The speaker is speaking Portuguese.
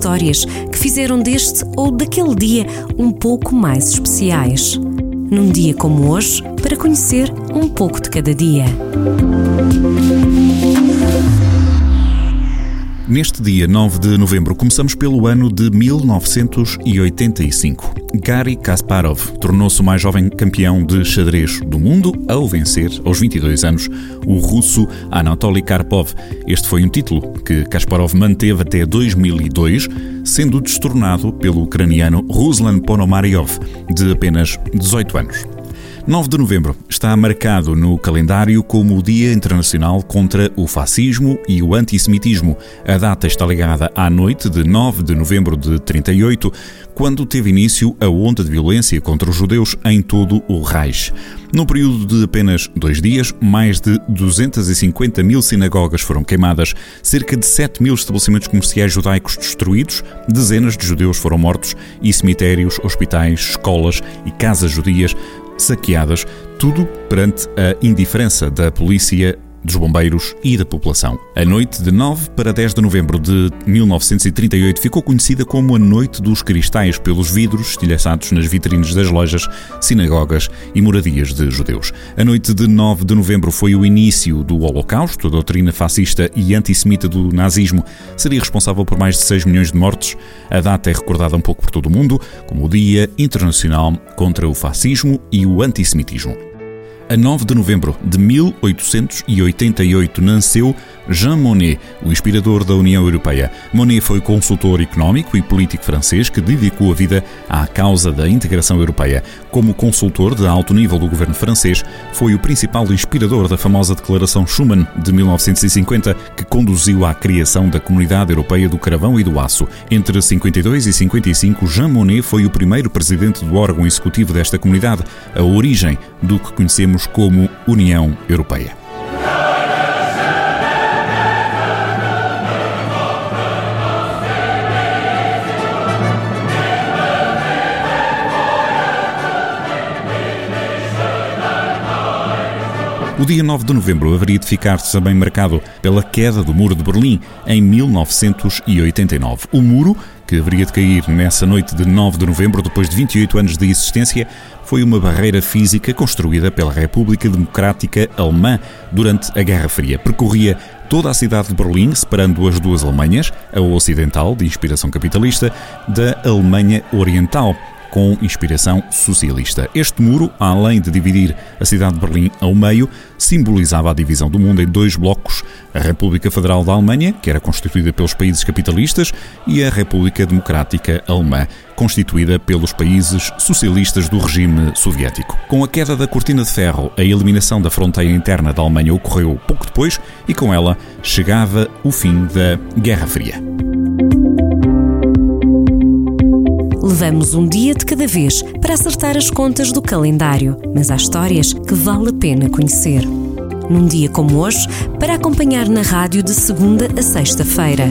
histórias que fizeram deste ou daquele dia um pouco mais especiais. Num dia como hoje, para conhecer um pouco de cada dia. Neste dia 9 de novembro, começamos pelo ano de 1985. Gary Kasparov tornou-se o mais jovem campeão de xadrez do mundo ao vencer, aos 22 anos, o russo Anatoly Karpov. Este foi um título que Kasparov manteve até 2002, sendo destornado pelo ucraniano Ruslan Ponomaryov, de apenas 18 anos. 9 de novembro está marcado no calendário como o Dia Internacional contra o Fascismo e o Antissemitismo. A data está ligada à noite de 9 de novembro de 38, quando teve início a onda de violência contra os judeus em todo o Reich. No período de apenas dois dias, mais de 250 mil sinagogas foram queimadas, cerca de 7 mil estabelecimentos comerciais judaicos destruídos, dezenas de judeus foram mortos e cemitérios, hospitais, escolas e casas judias saqueadas, tudo perante a indiferença da polícia dos bombeiros e da população. A noite de 9 para 10 de novembro de 1938 ficou conhecida como a Noite dos Cristais pelos vidros estilhaçados nas vitrines das lojas, sinagogas e moradias de judeus. A noite de 9 de novembro foi o início do Holocausto, a doutrina fascista e antissemita do nazismo seria responsável por mais de 6 milhões de mortes. A data é recordada um pouco por todo o mundo como o Dia Internacional contra o Fascismo e o Antissemitismo a 9 de novembro de 1888 nasceu Jean Monnet, o inspirador da União Europeia. Monnet foi consultor económico e político francês que dedicou a vida à causa da integração europeia. Como consultor de alto nível do governo francês, foi o principal inspirador da famosa Declaração Schuman de 1950, que conduziu à criação da Comunidade Europeia do Carvão e do Aço. Entre 52 e 55, Jean Monnet foi o primeiro presidente do órgão executivo desta comunidade, a origem do que conhecemos como União Europeia. O dia 9 de novembro haveria de ficar também marcado pela queda do Muro de Berlim em 1989. O muro, que haveria de cair nessa noite de 9 de novembro, depois de 28 anos de existência, foi uma barreira física construída pela República Democrática Alemã durante a Guerra Fria. Percorria toda a cidade de Berlim, separando as duas Alemanhas, a ocidental, de inspiração capitalista, da Alemanha Oriental com inspiração socialista. Este muro, além de dividir a cidade de Berlim ao meio, simbolizava a divisão do mundo em dois blocos: a República Federal da Alemanha, que era constituída pelos países capitalistas, e a República Democrática Alemã, constituída pelos países socialistas do regime soviético. Com a queda da cortina de ferro, a eliminação da fronteira interna da Alemanha ocorreu pouco depois e com ela chegava o fim da Guerra Fria. Levamos um dia de cada vez para acertar as contas do calendário, mas há histórias que vale a pena conhecer. Num dia como hoje, para acompanhar na rádio de segunda a sexta-feira.